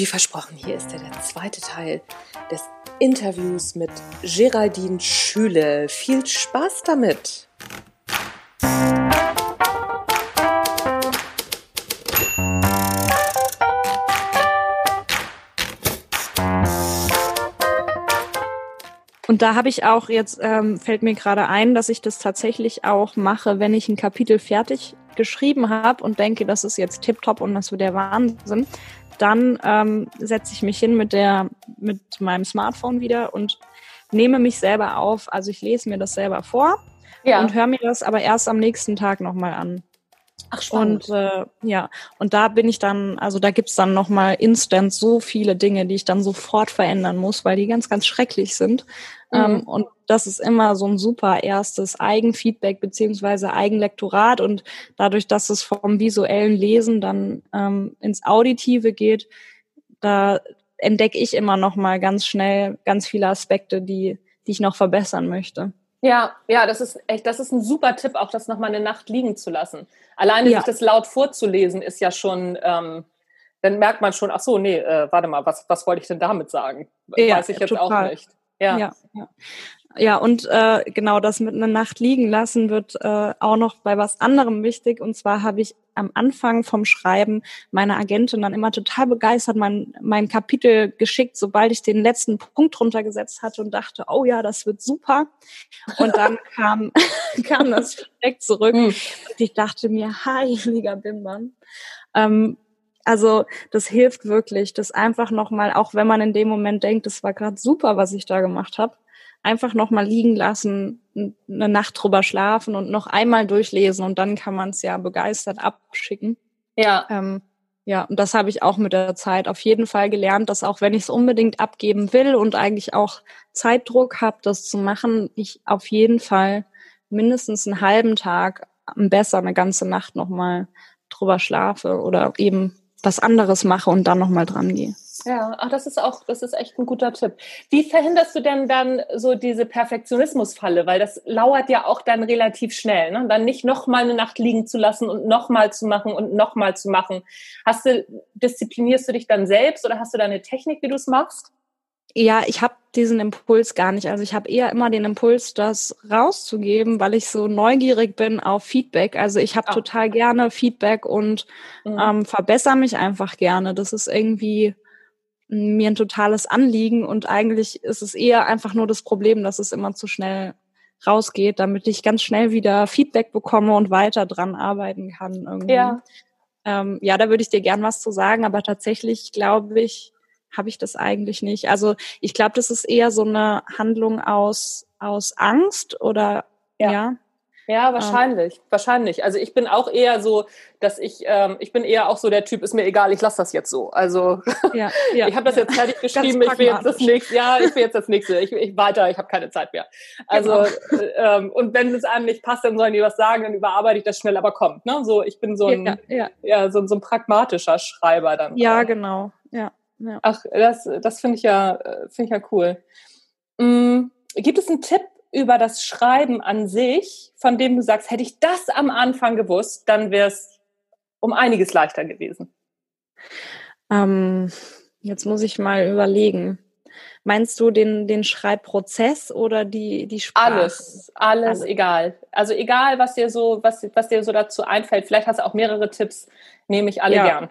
Wie versprochen, hier ist ja der zweite Teil des Interviews mit Geraldine Schüle. Viel Spaß damit! Und da habe ich auch jetzt, ähm, fällt mir gerade ein, dass ich das tatsächlich auch mache, wenn ich ein Kapitel fertig geschrieben habe und denke, das ist jetzt tipptopp und das wird der Wahnsinn, dann ähm, setze ich mich hin mit der, mit meinem Smartphone wieder und nehme mich selber auf. Also ich lese mir das selber vor ja. und höre mir das aber erst am nächsten Tag nochmal an. Ach, spannend. Und äh, ja, und da bin ich dann, also da gibt's dann nochmal instant so viele Dinge, die ich dann sofort verändern muss, weil die ganz, ganz schrecklich sind. Ähm, mhm. und das ist immer so ein super erstes Eigenfeedback beziehungsweise Eigenlektorat. Und dadurch, dass es vom visuellen Lesen dann ähm, ins Auditive geht, da entdecke ich immer noch mal ganz schnell ganz viele Aspekte, die, die ich noch verbessern möchte. Ja, ja, das ist echt, das ist ein super Tipp, auch das nochmal eine Nacht liegen zu lassen. Alleine ja. sich das laut vorzulesen, ist ja schon, ähm, dann merkt man schon, ach so, nee, äh, warte mal, was, was wollte ich denn damit sagen? Ja, Weiß ich jetzt total. auch nicht. Ja. ja, ja. Ja, und äh, genau das mit einer Nacht liegen lassen wird äh, auch noch bei was anderem wichtig. Und zwar habe ich am Anfang vom Schreiben meine Agentin dann immer total begeistert mein, mein Kapitel geschickt, sobald ich den letzten Punkt runtergesetzt hatte und dachte, oh ja, das wird super. Und dann kam, kam das direkt zurück. Mhm. Und ich dachte mir, heiliger Bimbam. Ähm, also das hilft wirklich, das einfach nochmal, auch wenn man in dem Moment denkt, das war gerade super, was ich da gemacht habe, einfach nochmal liegen lassen, eine Nacht drüber schlafen und noch einmal durchlesen und dann kann man es ja begeistert abschicken. Ja. Ähm, ja, und das habe ich auch mit der Zeit auf jeden Fall gelernt, dass auch wenn ich es unbedingt abgeben will und eigentlich auch Zeitdruck habe, das zu machen, ich auf jeden Fall mindestens einen halben Tag, besser eine ganze Nacht nochmal drüber schlafe oder eben was anderes mache und dann nochmal dran gehe. Ja, ach, das ist auch, das ist echt ein guter Tipp. Wie verhinderst du denn dann so diese Perfektionismusfalle? Weil das lauert ja auch dann relativ schnell, ne? Dann nicht nochmal eine Nacht liegen zu lassen und nochmal zu machen und nochmal zu machen. Hast du, disziplinierst du dich dann selbst oder hast du da eine Technik, wie du es machst? Ja, ich habe diesen Impuls gar nicht. Also ich habe eher immer den Impuls, das rauszugeben, weil ich so neugierig bin auf Feedback. Also ich habe oh. total gerne Feedback und mhm. ähm, verbessere mich einfach gerne. Das ist irgendwie mir ein totales Anliegen und eigentlich ist es eher einfach nur das Problem, dass es immer zu schnell rausgeht, damit ich ganz schnell wieder Feedback bekomme und weiter dran arbeiten kann. Irgendwie. Ja. Ähm, ja, da würde ich dir gern was zu sagen, aber tatsächlich glaube ich, habe ich das eigentlich nicht. Also ich glaube, das ist eher so eine Handlung aus, aus Angst oder ja. ja. Ja, wahrscheinlich, ähm. wahrscheinlich. Also ich bin auch eher so, dass ich, ähm, ich bin eher auch so der Typ, ist mir egal, ich lasse das jetzt so. Also ja, ja, ich habe das jetzt fertig geschrieben, ich will jetzt das nächste, ja, ich will jetzt das nächste, ich, ich weiter, ich habe keine Zeit mehr. Also genau. äh, ähm, und wenn es einem nicht passt, dann sollen die was sagen, dann überarbeite ich das schnell, aber kommt. Ne? So, ich bin so ein, ja, ja. ja so, so ein pragmatischer Schreiber dann. Ja, auch. genau. Ja. Ja. Ach, das, das finde ich ja, finde ich ja cool. Mhm. Gibt es einen Tipp über das Schreiben an sich, von dem du sagst, hätte ich das am Anfang gewusst, dann wäre es um einiges leichter gewesen? Ähm, jetzt muss ich mal überlegen. Meinst du den, den Schreibprozess oder die, die Sprache? Alles, alles, alles, egal. Also egal, was dir so, was, was dir so dazu einfällt. Vielleicht hast du auch mehrere Tipps, nehme ich alle ja. gern.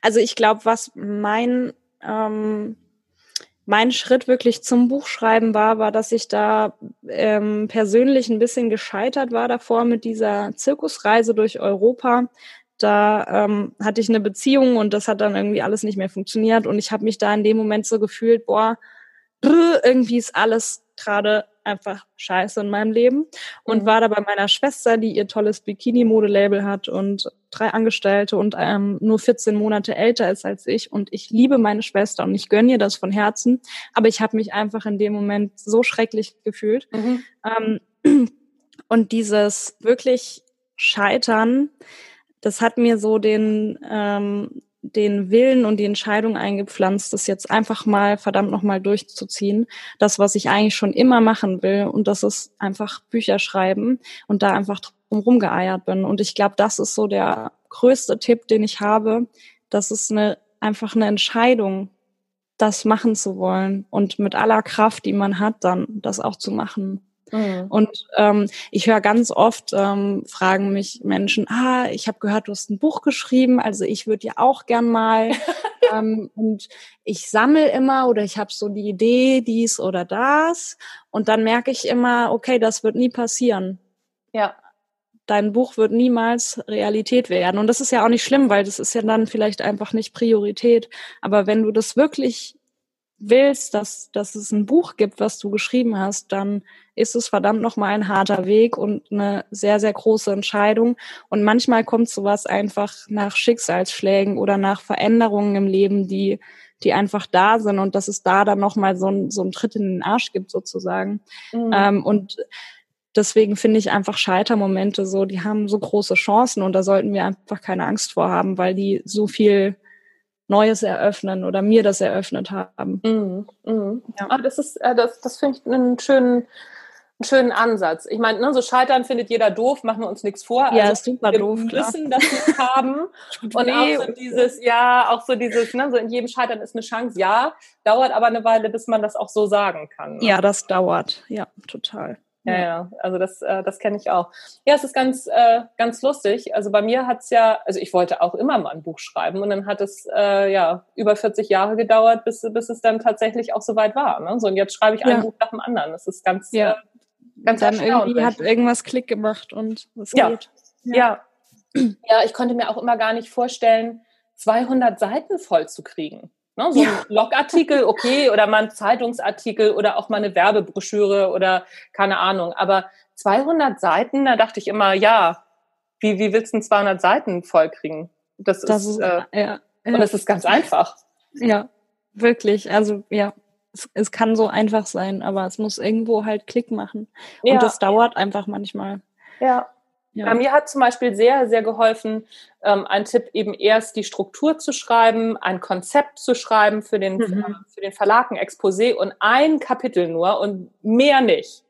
Also ich glaube, was mein ähm, mein Schritt wirklich zum Buchschreiben war, war, dass ich da ähm, persönlich ein bisschen gescheitert war davor mit dieser Zirkusreise durch Europa. Da ähm, hatte ich eine Beziehung und das hat dann irgendwie alles nicht mehr funktioniert und ich habe mich da in dem Moment so gefühlt, boah, irgendwie ist alles gerade einfach scheiße in meinem Leben und mhm. war da bei meiner Schwester, die ihr tolles Bikini-Modelabel hat und drei Angestellte und ähm, nur 14 Monate älter ist als ich und ich liebe meine Schwester und ich gönne ihr das von Herzen, aber ich habe mich einfach in dem Moment so schrecklich gefühlt mhm. ähm, und dieses wirklich Scheitern, das hat mir so den ähm, den Willen und die Entscheidung eingepflanzt, das jetzt einfach mal verdammt nochmal durchzuziehen. Das, was ich eigentlich schon immer machen will. Und das ist einfach Bücher schreiben und da einfach drum rumgeeiert bin. Und ich glaube, das ist so der größte Tipp, den ich habe, dass es eine einfach eine Entscheidung, das machen zu wollen und mit aller Kraft, die man hat, dann das auch zu machen. Mhm. Und ähm, ich höre ganz oft, ähm, fragen mich Menschen, ah, ich habe gehört, du hast ein Buch geschrieben, also ich würde ja auch gern mal. ähm, und ich sammle immer oder ich habe so die Idee, dies oder das. Und dann merke ich immer, okay, das wird nie passieren. Ja. Dein Buch wird niemals Realität werden. Und das ist ja auch nicht schlimm, weil das ist ja dann vielleicht einfach nicht Priorität. Aber wenn du das wirklich willst, dass, dass es ein Buch gibt, was du geschrieben hast, dann ist es verdammt nochmal ein harter Weg und eine sehr, sehr große Entscheidung. Und manchmal kommt sowas einfach nach Schicksalsschlägen oder nach Veränderungen im Leben, die, die einfach da sind und dass es da dann nochmal so ein, so ein Tritt in den Arsch gibt sozusagen. Mhm. Ähm, und deswegen finde ich einfach Scheitermomente so, die haben so große Chancen und da sollten wir einfach keine Angst vor haben, weil die so viel Neues eröffnen oder mir das eröffnet haben. Mhm. Mhm. Ja. Aber das ist, äh, das, das finde ich einen schönen, einen schönen Ansatz. Ich meine, ne, so Scheitern findet jeder doof, machen wir uns nichts vor. Ja, also, ist super wir doof. Wir müssen das nicht haben. und auch so dieses, ja, auch so dieses, ne, so in jedem Scheitern ist eine Chance, ja, dauert aber eine Weile, bis man das auch so sagen kann. Ne? Ja, das dauert, ja, total. Ja, ja, also das, äh, das kenne ich auch. Ja, es ist ganz, äh, ganz lustig. Also bei mir hat's ja, also ich wollte auch immer mal ein Buch schreiben und dann hat es äh, ja über 40 Jahre gedauert, bis, bis es dann tatsächlich auch soweit war. Ne? So und jetzt schreibe ich ein Buch nach dem anderen. Das ist ganz, ja. äh, ganz Dann irgendwie hat irgendwas Klick gemacht und es ja. geht. Ja. ja. Ja, ich konnte mir auch immer gar nicht vorstellen, 200 Seiten voll zu kriegen. Ne, so ja. ein Blogartikel, okay, oder mal ein Zeitungsartikel oder auch mal eine Werbebroschüre oder keine Ahnung. Aber 200 Seiten, da dachte ich immer, ja, wie, wie willst du 200 Seiten vollkriegen? Das, das ist, äh, ja, ja. und es ist ganz einfach. Ja, wirklich. Also, ja, es, es kann so einfach sein, aber es muss irgendwo halt Klick machen. Und das dauert einfach manchmal. Ja. Ja. Bei mir hat zum Beispiel sehr, sehr geholfen, ähm, ein Tipp eben erst die Struktur zu schreiben, ein Konzept zu schreiben für den, mhm. äh, für den Verlag, ein Exposé und ein Kapitel nur und mehr nicht.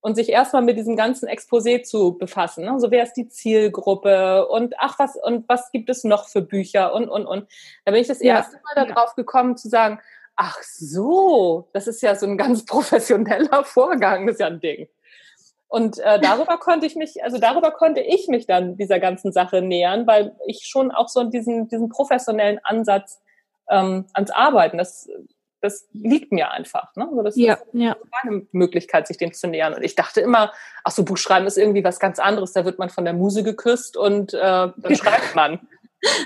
Und sich erstmal mit diesem ganzen Exposé zu befassen. Ne? So wer ist die Zielgruppe und ach was und was gibt es noch für Bücher und und und. Da bin ich das ja. erste Mal darauf gekommen zu sagen, ach so, das ist ja so ein ganz professioneller Vorgang, das ist ja ein Ding. Und äh, darüber konnte ich mich, also darüber konnte ich mich dann dieser ganzen Sache nähern, weil ich schon auch so diesen, diesen professionellen Ansatz ähm, ans Arbeiten, das, das liegt mir einfach. Ne? Also das ja, ist ja. eine Möglichkeit, sich dem zu nähern. Und ich dachte immer, ach so, Buchschreiben ist irgendwie was ganz anderes. Da wird man von der Muse geküsst und äh, dann schreibt man.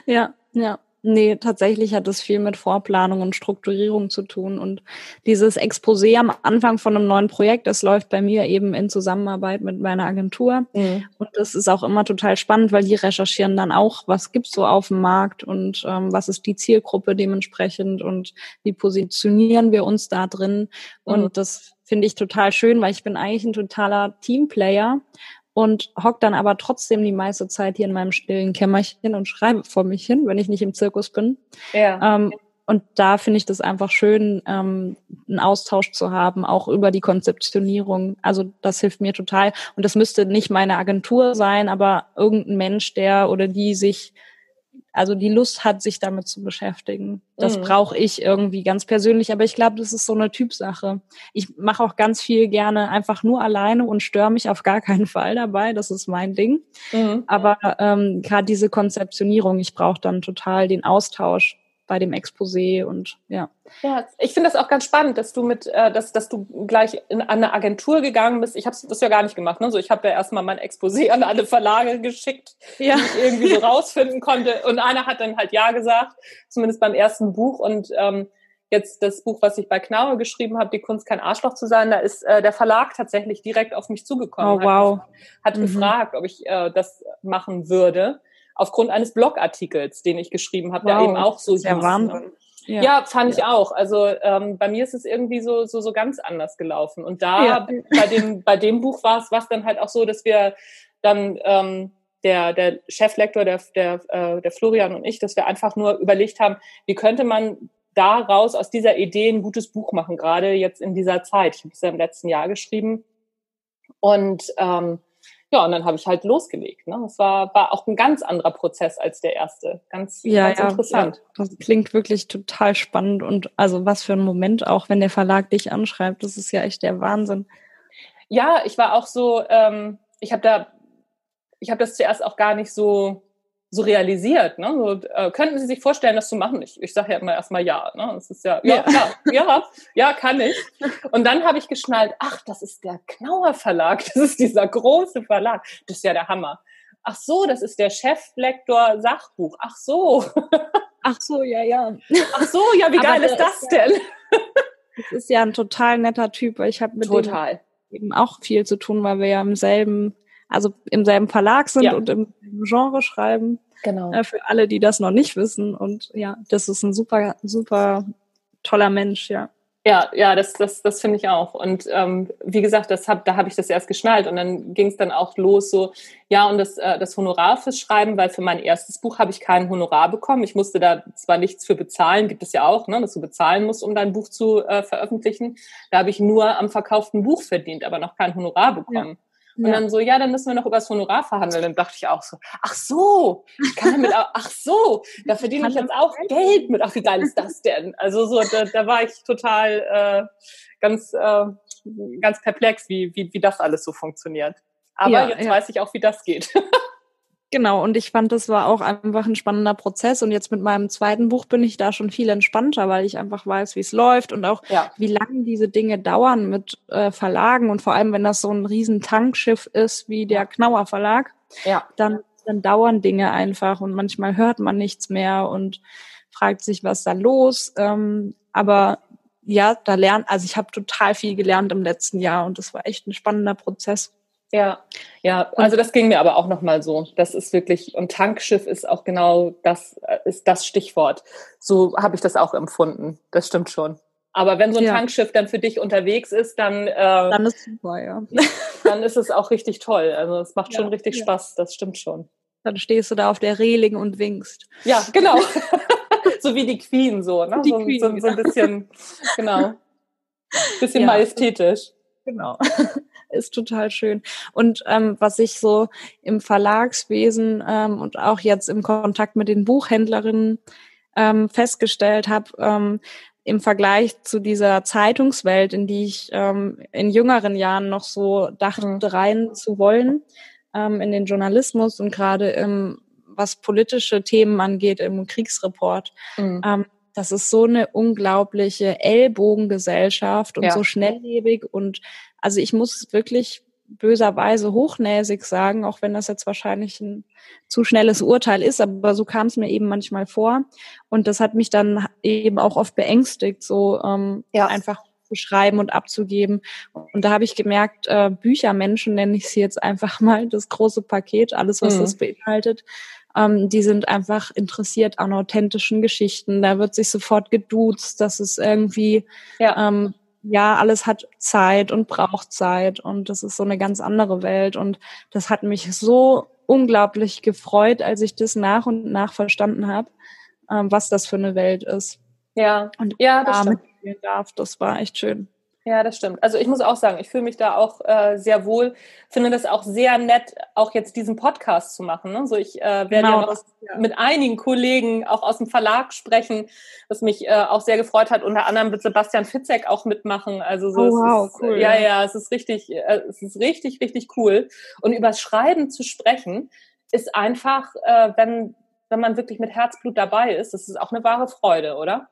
Ja, ja. Nee, tatsächlich hat es viel mit Vorplanung und Strukturierung zu tun. Und dieses Exposé am Anfang von einem neuen Projekt, das läuft bei mir eben in Zusammenarbeit mit meiner Agentur. Mhm. Und das ist auch immer total spannend, weil die recherchieren dann auch, was gibt's so auf dem Markt und ähm, was ist die Zielgruppe dementsprechend und wie positionieren wir uns da drin. Und mhm. das finde ich total schön, weil ich bin eigentlich ein totaler Teamplayer und hock dann aber trotzdem die meiste Zeit hier in meinem stillen Kämmerchen und schreibe vor mich hin, wenn ich nicht im Zirkus bin. Ja. Ähm, und da finde ich das einfach schön, ähm, einen Austausch zu haben, auch über die Konzeptionierung. Also das hilft mir total. Und das müsste nicht meine Agentur sein, aber irgendein Mensch, der oder die sich also die Lust hat, sich damit zu beschäftigen. Das mhm. brauche ich irgendwie ganz persönlich, aber ich glaube, das ist so eine Typsache. Ich mache auch ganz viel gerne einfach nur alleine und störe mich auf gar keinen Fall dabei. Das ist mein Ding. Mhm. Aber ähm, gerade diese Konzeptionierung, ich brauche dann total den Austausch bei dem Exposé und ja. Ja, ich finde das auch ganz spannend, dass du mit, äh, dass, dass du gleich in, an eine Agentur gegangen bist. Ich habe das ja gar nicht gemacht. Ne? So, ich habe ja erstmal mein Exposé an alle Verlage geschickt, ja. die ich irgendwie so rausfinden konnte. Und einer hat dann halt ja gesagt, zumindest beim ersten Buch. Und ähm, jetzt das Buch, was ich bei Knaue geschrieben habe, Die Kunst kein Arschloch zu sein, da ist äh, der Verlag tatsächlich direkt auf mich zugekommen. Oh, wow. Hat, hat mhm. gefragt, ob ich äh, das machen würde aufgrund eines Blogartikels, den ich geschrieben habe, wow, der eben auch so ist. Ja, Wahnsinn. Ja, ja, fand ich auch. Also ähm, bei mir ist es irgendwie so, so, so ganz anders gelaufen. Und da ja. bei, dem, bei dem Buch war es dann halt auch so, dass wir dann ähm, der, der Cheflektor, der, der, äh, der Florian und ich, dass wir einfach nur überlegt haben, wie könnte man daraus aus dieser Idee ein gutes Buch machen, gerade jetzt in dieser Zeit. Ich habe es ja im letzten Jahr geschrieben. Und ähm, ja, und dann habe ich halt losgelegt. Ne? Das war, war auch ein ganz anderer Prozess als der erste. Ganz, ja, ganz ja, interessant. Ja. Das klingt wirklich total spannend und also was für ein Moment auch, wenn der Verlag dich anschreibt, das ist ja echt der Wahnsinn. Ja, ich war auch so, ähm, ich habe da, ich habe das zuerst auch gar nicht so so realisiert. Ne? So, äh, könnten Sie sich vorstellen, das zu machen? Ich, ich sage ja immer erstmal ja. Ne? Das ist ja, ja, ja, ja, ja, kann ich. Und dann habe ich geschnallt, ach, das ist der Knauer Verlag, das ist dieser große Verlag. Das ist ja der Hammer. Ach so, das ist der Cheflektor Sachbuch. Ach so. Ach so, ja, ja. Ach so, ja, wie geil ist das ist denn? das ist ja ein total netter Typ. Ich habe mit total. dem eben auch viel zu tun, weil wir ja im selben also im selben Verlag sind ja. und im Genre schreiben. Genau. Äh, für alle, die das noch nicht wissen. Und ja, das ist ein super, super toller Mensch, ja. Ja, ja, das, das, das finde ich auch. Und ähm, wie gesagt, das hab, da habe ich das erst geschnallt und dann ging es dann auch los so, ja, und das, äh, das Honorar fürs Schreiben, weil für mein erstes Buch habe ich kein Honorar bekommen. Ich musste da zwar nichts für bezahlen, gibt es ja auch, ne, dass du bezahlen musst, um dein Buch zu äh, veröffentlichen. Da habe ich nur am verkauften Buch verdient, aber noch kein Honorar bekommen. Ja. Und ja. dann so, ja, dann müssen wir noch über das Honorar verhandeln. Dann dachte ich auch so, ach so, ich kann damit auch, ach so, da verdiene ich jetzt auch Geld mit. Ach, wie geil ist das denn? Also so, da, da war ich total äh, ganz, äh, ganz perplex, wie, wie, wie das alles so funktioniert. Aber ja, jetzt ja. weiß ich auch, wie das geht. Genau, und ich fand, das war auch einfach ein spannender Prozess. Und jetzt mit meinem zweiten Buch bin ich da schon viel entspannter, weil ich einfach weiß, wie es läuft und auch ja. wie lange diese Dinge dauern mit äh, Verlagen. Und vor allem, wenn das so ein riesen Tankschiff ist wie der Knauer Verlag, ja. dann, dann dauern Dinge einfach und manchmal hört man nichts mehr und fragt sich, was da los. Ähm, aber ja, da lernt, also ich habe total viel gelernt im letzten Jahr und das war echt ein spannender Prozess. Ja, ja, also das ging mir aber auch nochmal so. Das ist wirklich, und Tankschiff ist auch genau das, äh, ist das Stichwort. So habe ich das auch empfunden. Das stimmt schon. Aber wenn so ein ja. Tankschiff dann für dich unterwegs ist, dann, äh, dann ist super, ja. dann ist es auch richtig toll. Also es macht schon richtig ja. Spaß, das stimmt schon. Dann stehst du da auf der Reling und winkst. Ja, genau. so wie die Queen, so, ne? Die so, Queen, so, so, ein bisschen, genau. Bisschen majestätisch. Genau ist total schön. Und ähm, was ich so im Verlagswesen ähm, und auch jetzt im Kontakt mit den Buchhändlerinnen ähm, festgestellt habe, ähm, im Vergleich zu dieser Zeitungswelt, in die ich ähm, in jüngeren Jahren noch so dachte, mhm. rein zu wollen, ähm, in den Journalismus und gerade im was politische Themen angeht, im Kriegsreport. Mhm. Ähm, das ist so eine unglaubliche Ellbogengesellschaft und ja. so schnelllebig und also ich muss wirklich böserweise hochnäsig sagen, auch wenn das jetzt wahrscheinlich ein zu schnelles Urteil ist, aber so kam es mir eben manchmal vor. Und das hat mich dann eben auch oft beängstigt, so ähm, ja. einfach zu schreiben und abzugeben. Und da habe ich gemerkt, äh, Büchermenschen nenne ich sie jetzt einfach mal, das große Paket, alles, was mhm. das beinhaltet, ähm, die sind einfach interessiert an authentischen Geschichten. Da wird sich sofort geduzt, dass es irgendwie ja. ähm, ja, alles hat Zeit und braucht Zeit und das ist so eine ganz andere Welt und das hat mich so unglaublich gefreut, als ich das nach und nach verstanden habe, ähm, was das für eine Welt ist. Ja, und ja, das damit darf, das war echt schön. Ja, das stimmt. Also ich muss auch sagen, ich fühle mich da auch äh, sehr wohl. Finde das auch sehr nett, auch jetzt diesen Podcast zu machen. Ne? So ich äh, werde genau, ja noch ja. mit einigen Kollegen auch aus dem Verlag sprechen, was mich äh, auch sehr gefreut hat. Unter anderem wird Sebastian Fitzek auch mitmachen. Also so, oh, wow, ist, cool. Ja, ja, es ist richtig, äh, es ist richtig, richtig cool. Und über Schreiben zu sprechen ist einfach, äh, wenn wenn man wirklich mit Herzblut dabei ist, das ist auch eine wahre Freude, oder?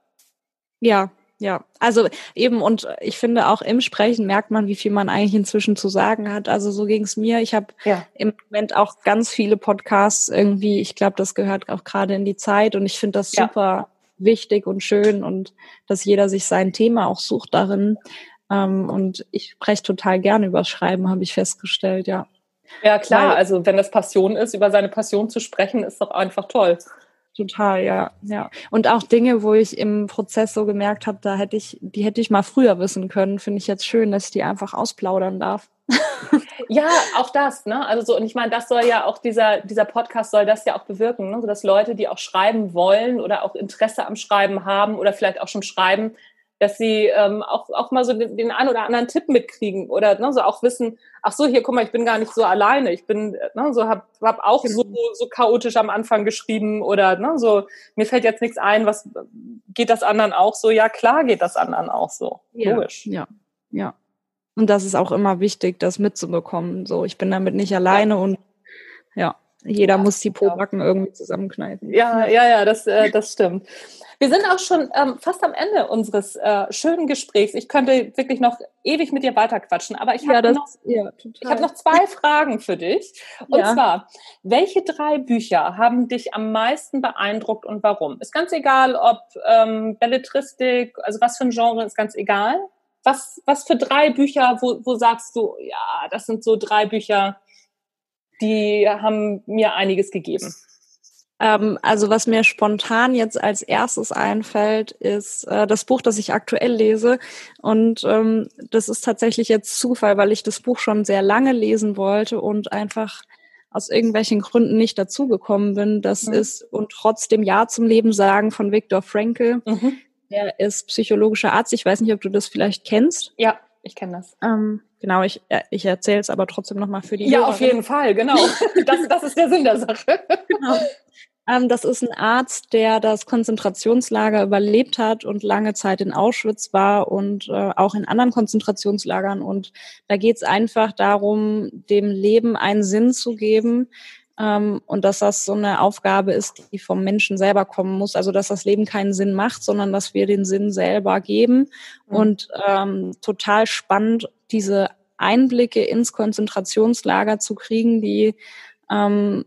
Ja, ja, also eben und ich finde auch im Sprechen merkt man, wie viel man eigentlich inzwischen zu sagen hat. Also so ging es mir. Ich habe ja. im Moment auch ganz viele Podcasts irgendwie. Ich glaube, das gehört auch gerade in die Zeit und ich finde das ja. super wichtig und schön und dass jeder sich sein Thema auch sucht darin. Ähm, und ich spreche total gerne über Schreiben, habe ich festgestellt, ja. Ja, klar. Weil, also wenn das Passion ist, über seine Passion zu sprechen, ist doch einfach toll. Total, ja, ja. Und auch Dinge, wo ich im Prozess so gemerkt habe, da hätte ich, die hätte ich mal früher wissen können, finde ich jetzt schön, dass ich die einfach ausplaudern darf. ja, auch das, ne? Also so, und ich meine, das soll ja auch dieser, dieser Podcast soll das ja auch bewirken, ne? So dass Leute, die auch schreiben wollen oder auch Interesse am Schreiben haben oder vielleicht auch schon schreiben, dass sie ähm, auch, auch mal so den, den einen oder anderen Tipp mitkriegen oder ne, so auch wissen, ach so, hier, guck mal, ich bin gar nicht so alleine. Ich bin, ne, so hab, hab auch so, genau. so chaotisch am Anfang geschrieben oder ne, so, mir fällt jetzt nichts ein, was geht das anderen auch so? Ja, klar geht das anderen auch so. Ja, Logisch. Ja, ja. Und das ist auch immer wichtig, das mitzubekommen. So, ich bin damit nicht alleine ja. und ja, jeder ja, muss die Pobacken ja. irgendwie zusammenkneifen. Ja, ja, ja, das, äh, das stimmt. Wir sind auch schon ähm, fast am Ende unseres äh, schönen Gesprächs. Ich könnte wirklich noch ewig mit dir weiterquatschen, aber ich habe ja, noch, ja, hab noch zwei Fragen für dich. Und ja. zwar, welche drei Bücher haben dich am meisten beeindruckt und warum? Ist ganz egal, ob ähm, Belletristik, also was für ein Genre, ist ganz egal. Was, was für drei Bücher, wo, wo sagst du, ja, das sind so drei Bücher, die haben mir einiges gegeben? Ähm, also was mir spontan jetzt als erstes einfällt, ist äh, das Buch, das ich aktuell lese. Und ähm, das ist tatsächlich jetzt Zufall, weil ich das Buch schon sehr lange lesen wollte und einfach aus irgendwelchen Gründen nicht dazugekommen bin. Das mhm. ist und trotzdem Ja zum Leben sagen von Viktor Frankl. Mhm. Der ist psychologischer Arzt. Ich weiß nicht, ob du das vielleicht kennst. Ja, ich kenne das. Ähm, genau, ich, äh, ich erzähle es aber trotzdem nochmal für die. Ja, Hörerin. auf jeden Fall, genau. Das, das ist der Sinn der Sache. Genau. Ähm, das ist ein Arzt, der das Konzentrationslager überlebt hat und lange Zeit in Auschwitz war und äh, auch in anderen Konzentrationslagern. Und da geht es einfach darum, dem Leben einen Sinn zu geben. Ähm, und dass das so eine Aufgabe ist, die vom Menschen selber kommen muss. Also dass das Leben keinen Sinn macht, sondern dass wir den Sinn selber geben. Mhm. Und ähm, total spannend, diese Einblicke ins Konzentrationslager zu kriegen, die ähm,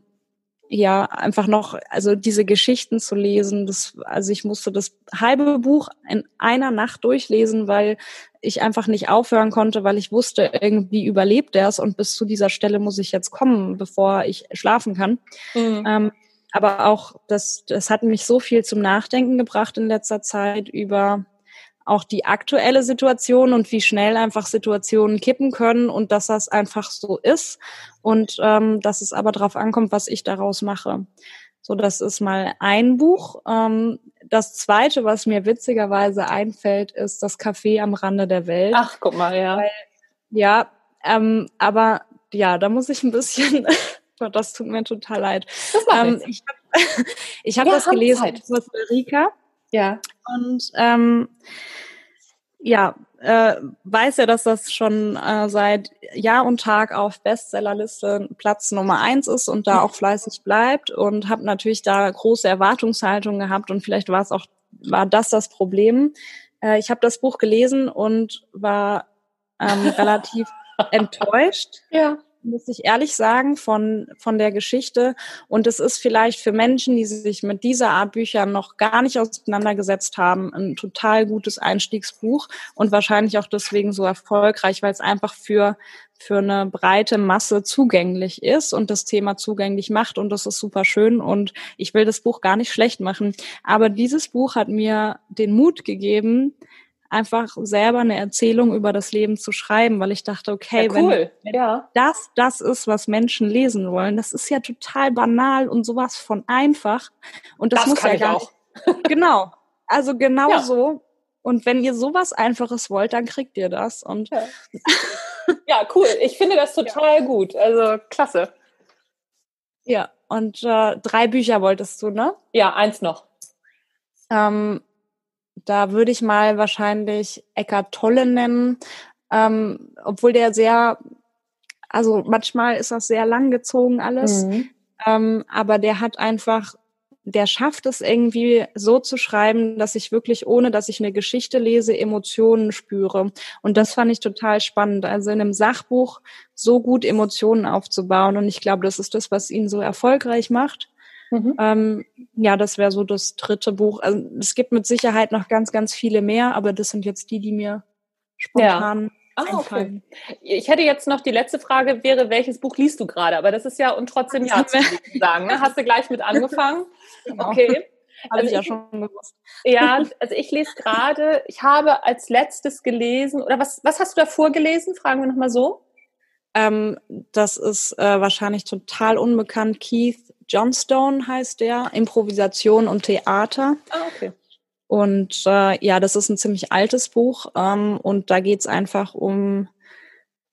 ja, einfach noch, also diese Geschichten zu lesen, das, also ich musste das halbe Buch in einer Nacht durchlesen, weil ich einfach nicht aufhören konnte, weil ich wusste, irgendwie überlebt er es und bis zu dieser Stelle muss ich jetzt kommen, bevor ich schlafen kann. Mhm. Ähm, aber auch das, das hat mich so viel zum Nachdenken gebracht in letzter Zeit über auch die aktuelle Situation und wie schnell einfach Situationen kippen können und dass das einfach so ist und ähm, dass es aber darauf ankommt, was ich daraus mache. So, das ist mal ein Buch. Ähm, das zweite, was mir witzigerweise einfällt, ist das Café am Rande der Welt. Ach, guck mal, ja. Weil, ja, ähm, aber ja, da muss ich ein bisschen, das tut mir total leid. Das ähm, ich habe ich hab ja, das gelesen in Costa Rica. Ja. Und ähm, ja, äh, weiß ja, dass das schon äh, seit Jahr und Tag auf Bestsellerliste Platz Nummer eins ist und da auch fleißig bleibt und habe natürlich da große Erwartungshaltungen gehabt und vielleicht war es auch war das das Problem. Äh, ich habe das Buch gelesen und war ähm, relativ enttäuscht. Ja muss ich ehrlich sagen, von, von der Geschichte. Und es ist vielleicht für Menschen, die sich mit dieser Art Büchern noch gar nicht auseinandergesetzt haben, ein total gutes Einstiegsbuch und wahrscheinlich auch deswegen so erfolgreich, weil es einfach für, für eine breite Masse zugänglich ist und das Thema zugänglich macht. Und das ist super schön. Und ich will das Buch gar nicht schlecht machen. Aber dieses Buch hat mir den Mut gegeben, einfach selber eine Erzählung über das Leben zu schreiben, weil ich dachte, okay, ja, cool. wenn, wenn ja. das das ist, was Menschen lesen wollen, das ist ja total banal und sowas von einfach und das, das muss ja gar auch. nicht. Genau. Also genau ja. so. Und wenn ihr sowas Einfaches wollt, dann kriegt ihr das. Und ja, ja cool. Ich finde das total gut. Also klasse. Ja, und äh, drei Bücher wolltest du, ne? Ja, eins noch. Ähm, da würde ich mal wahrscheinlich Eckart Tolle nennen, ähm, obwohl der sehr, also manchmal ist das sehr lang gezogen alles, mhm. ähm, aber der hat einfach, der schafft es irgendwie so zu schreiben, dass ich wirklich, ohne dass ich eine Geschichte lese, Emotionen spüre. Und das fand ich total spannend. Also in einem Sachbuch so gut Emotionen aufzubauen. Und ich glaube, das ist das, was ihn so erfolgreich macht. Mhm. Ähm, ja, das wäre so das dritte Buch. Also es gibt mit Sicherheit noch ganz, ganz viele mehr, aber das sind jetzt die, die mir spontan. Ja. Ah, okay. Ich hätte jetzt noch die letzte Frage, wäre, welches Buch liest du gerade? Aber das ist ja und trotzdem ja zu sagen. Ne? Hast du gleich mit angefangen? Genau. Okay. Also ich ja schon gewusst. Ja, also ich lese gerade, ich habe als letztes gelesen, oder was, was hast du davor gelesen? Fragen wir nochmal so. Ähm, das ist äh, wahrscheinlich total unbekannt. Keith Johnstone heißt der, Improvisation und Theater. Ah, okay. Und äh, ja, das ist ein ziemlich altes Buch ähm, und da geht's einfach um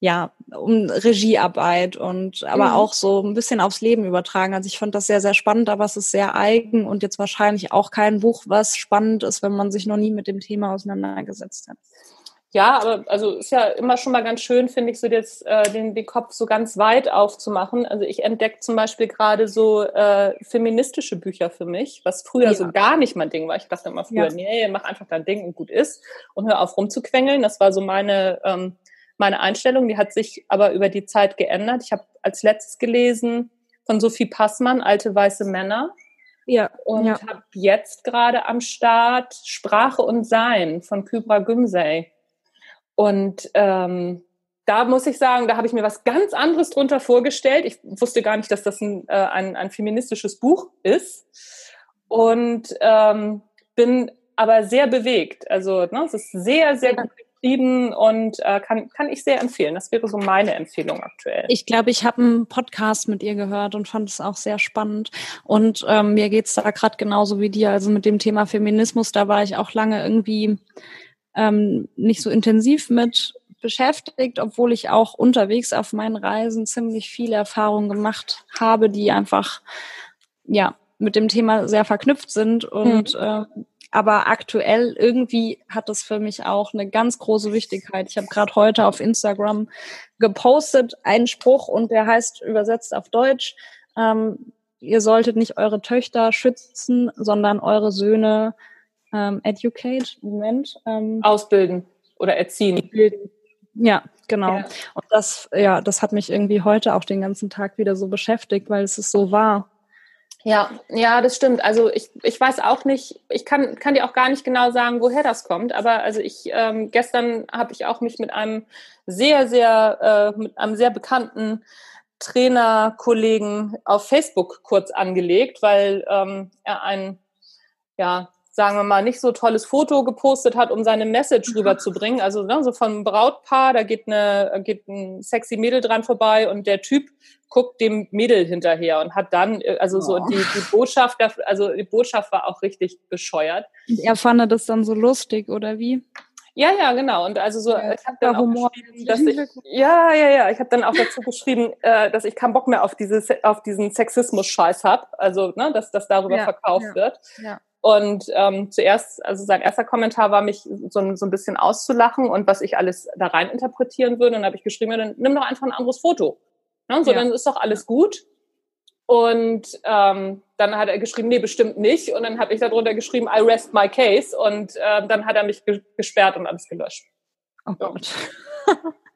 ja, um Regiearbeit und aber mhm. auch so ein bisschen aufs Leben übertragen. Also ich fand das sehr, sehr spannend, aber es ist sehr eigen und jetzt wahrscheinlich auch kein Buch, was spannend ist, wenn man sich noch nie mit dem Thema auseinandergesetzt hat. Ja, aber also ist ja immer schon mal ganz schön, finde ich, so jetzt äh, den, den Kopf so ganz weit aufzumachen. Also ich entdecke zum Beispiel gerade so äh, feministische Bücher für mich, was früher ja. so gar nicht mein Ding war. Ich dachte immer früher, ja. nee, mach einfach dein Ding und gut ist und hör auf rumzuquengeln. Das war so meine ähm, meine Einstellung. Die hat sich aber über die Zeit geändert. Ich habe als letztes gelesen von Sophie Passmann, Alte weiße Männer. Ja. Und ja. habe jetzt gerade am Start Sprache und Sein von Kybra Gümsey. Und ähm, da muss ich sagen, da habe ich mir was ganz anderes drunter vorgestellt. Ich wusste gar nicht, dass das ein, äh, ein, ein feministisches Buch ist. Und ähm, bin aber sehr bewegt. Also ne, es ist sehr, sehr gut geschrieben und äh, kann, kann ich sehr empfehlen. Das wäre so meine Empfehlung aktuell. Ich glaube, ich habe einen Podcast mit ihr gehört und fand es auch sehr spannend. Und ähm, mir geht's da gerade genauso wie dir. Also mit dem Thema Feminismus, da war ich auch lange irgendwie ähm, nicht so intensiv mit beschäftigt, obwohl ich auch unterwegs auf meinen Reisen ziemlich viele Erfahrungen gemacht habe, die einfach ja mit dem Thema sehr verknüpft sind und mhm. äh, aber aktuell irgendwie hat das für mich auch eine ganz große Wichtigkeit. Ich habe gerade heute auf Instagram gepostet einen Spruch und der heißt übersetzt auf Deutsch, ähm, ihr solltet nicht eure Töchter schützen, sondern eure Söhne ähm, educate, Moment. Ähm, Ausbilden oder erziehen. Ja, genau. Ja. Und das, ja, das hat mich irgendwie heute auch den ganzen Tag wieder so beschäftigt, weil es ist so wahr. Ja, ja, das stimmt. Also ich, ich weiß auch nicht, ich kann, kann dir auch gar nicht genau sagen, woher das kommt. Aber also ich ähm, gestern habe ich auch mich mit einem sehr, sehr, äh, mit einem sehr bekannten Trainerkollegen auf Facebook kurz angelegt, weil ähm, er ein ja sagen wir mal, nicht so tolles Foto gepostet hat, um seine Message rüberzubringen. Also ne, so vom Brautpaar, da geht, eine, geht ein sexy Mädel dran vorbei und der Typ guckt dem Mädel hinterher und hat dann, äh, also so oh. die, die Botschaft, also die Botschaft war auch richtig bescheuert. Und er fand das dann so lustig, oder wie? Ja, ja, genau. Und also so, ja, ich habe dann Humor auch dass ich, ja, ja, ja, ich habe dann auch dazu geschrieben, äh, dass ich keinen Bock mehr auf dieses, auf diesen Sexismus-Scheiß hab. Also, ne, dass das darüber ja, verkauft ja, wird. Ja. Und ähm, zuerst, also sein erster Kommentar war, mich so, so ein bisschen auszulachen und was ich alles da rein interpretieren würde. Und dann habe ich geschrieben, ja, dann nimm doch einfach ein anderes Foto. Ne? So, ja. dann ist doch alles gut. Und ähm, dann hat er geschrieben, nee, bestimmt nicht. Und dann habe ich darunter geschrieben, I rest my case. Und äh, dann hat er mich ge gesperrt und alles gelöscht. Oh Gott.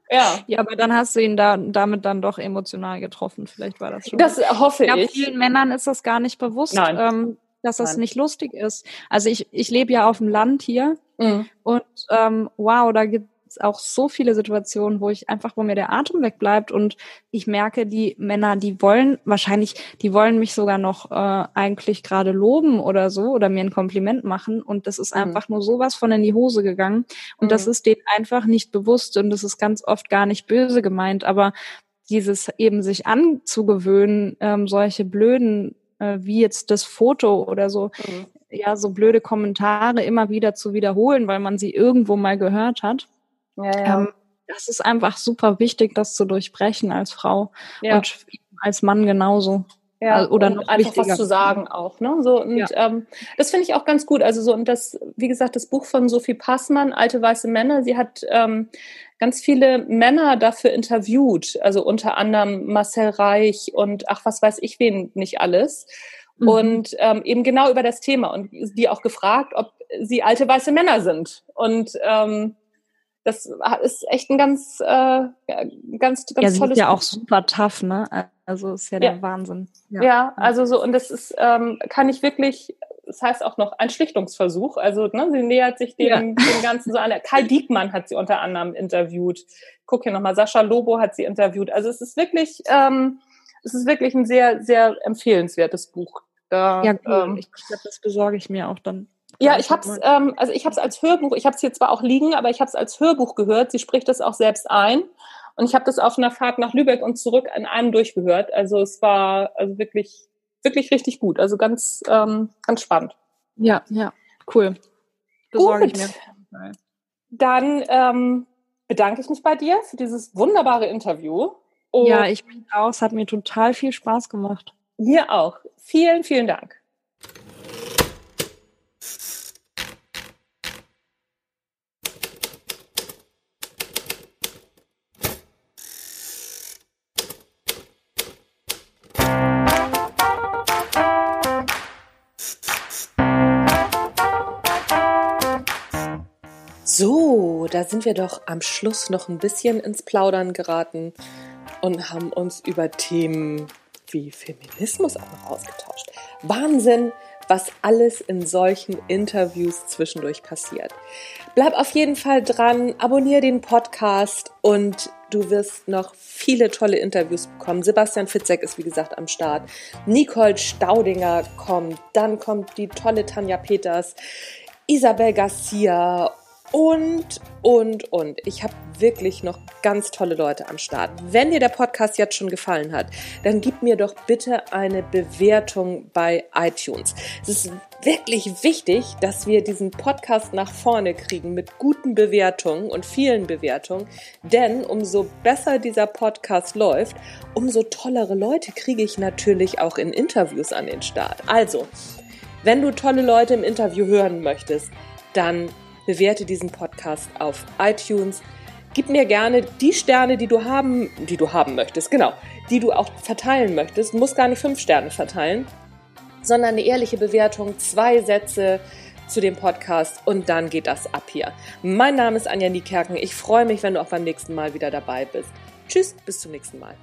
Ja. Ja, aber dann hast du ihn da damit dann doch emotional getroffen. Vielleicht war das schon. Das hoffe ich. Glaub, vielen Männern ist das gar nicht bewusst. Nein. Ähm, dass das nicht lustig ist. Also ich, ich lebe ja auf dem Land hier mhm. und ähm, wow, da gibt es auch so viele Situationen, wo ich einfach, wo mir der Atem wegbleibt und ich merke, die Männer, die wollen wahrscheinlich, die wollen mich sogar noch äh, eigentlich gerade loben oder so oder mir ein Kompliment machen und das ist mhm. einfach nur sowas von in die Hose gegangen und mhm. das ist denen einfach nicht bewusst und das ist ganz oft gar nicht böse gemeint, aber dieses eben sich anzugewöhnen, ähm, solche blöden äh, wie jetzt das Foto oder so, mhm. ja, so blöde Kommentare immer wieder zu wiederholen, weil man sie irgendwo mal gehört hat. Ja, ja. Ähm, das ist einfach super wichtig, das zu durchbrechen als Frau ja. und als Mann genauso. Ja, oder noch einfach was zu sagen auch, ne? So und ja. ähm, das finde ich auch ganz gut. Also so und das, wie gesagt, das Buch von Sophie Passmann, Alte weiße Männer. Sie hat ähm, ganz viele Männer dafür interviewt, also unter anderem Marcel Reich und ach was weiß ich wen nicht alles. Mhm. Und ähm, eben genau über das Thema und die auch gefragt, ob sie alte weiße Männer sind. Und ähm, das ist echt ein ganz, äh, ganz, ganz ja, sie tolles. Ist ja auch super tough, ne? Also ist ja, ja. der Wahnsinn. Ja. ja. also so und das ist, ähm, kann ich wirklich. Das heißt auch noch ein Schlichtungsversuch. Also ne, sie nähert sich dem, ja. dem Ganzen so an. Karl Diekmann hat sie unter anderem interviewt. Guck hier nochmal, Sascha Lobo hat sie interviewt. Also es ist wirklich, ähm, es ist wirklich ein sehr, sehr empfehlenswertes Buch. Da, ja, cool. Ähm, ich glaube, das besorge ich mir auch dann. Ja, ich habe es, ähm, also ich habe es als Hörbuch, ich habe es hier zwar auch liegen, aber ich habe es als Hörbuch gehört. Sie spricht das auch selbst ein und ich habe das auf einer Fahrt nach Lübeck und zurück in einem durchgehört. Also es war also wirklich, wirklich richtig gut. Also ganz, ähm, ganz spannend. Ja, ja, cool. besorge ich mir. Dann ähm, bedanke ich mich bei dir für dieses wunderbare Interview. Und ja, ich bin auch. Es hat mir total viel Spaß gemacht. Mir auch. Vielen, vielen Dank. Da sind wir doch am Schluss noch ein bisschen ins Plaudern geraten und haben uns über Themen wie Feminismus auch noch ausgetauscht. Wahnsinn, was alles in solchen Interviews zwischendurch passiert. Bleib auf jeden Fall dran, abonniere den Podcast und du wirst noch viele tolle Interviews bekommen. Sebastian Fitzek ist wie gesagt am Start. Nicole Staudinger kommt, dann kommt die tolle Tanja Peters, Isabel Garcia und, und, und. Ich habe wirklich noch ganz tolle Leute am Start. Wenn dir der Podcast jetzt schon gefallen hat, dann gib mir doch bitte eine Bewertung bei iTunes. Es ist wirklich wichtig, dass wir diesen Podcast nach vorne kriegen mit guten Bewertungen und vielen Bewertungen. Denn umso besser dieser Podcast läuft, umso tollere Leute kriege ich natürlich auch in Interviews an den Start. Also, wenn du tolle Leute im Interview hören möchtest, dann bewerte diesen Podcast auf iTunes. Gib mir gerne die Sterne, die du haben, die du haben möchtest, genau, die du auch verteilen möchtest. Du musst gar nicht fünf Sterne verteilen, sondern eine ehrliche Bewertung, zwei Sätze zu dem Podcast und dann geht das ab hier. Mein Name ist Anja Niekerken. Ich freue mich, wenn du auch beim nächsten Mal wieder dabei bist. Tschüss, bis zum nächsten Mal.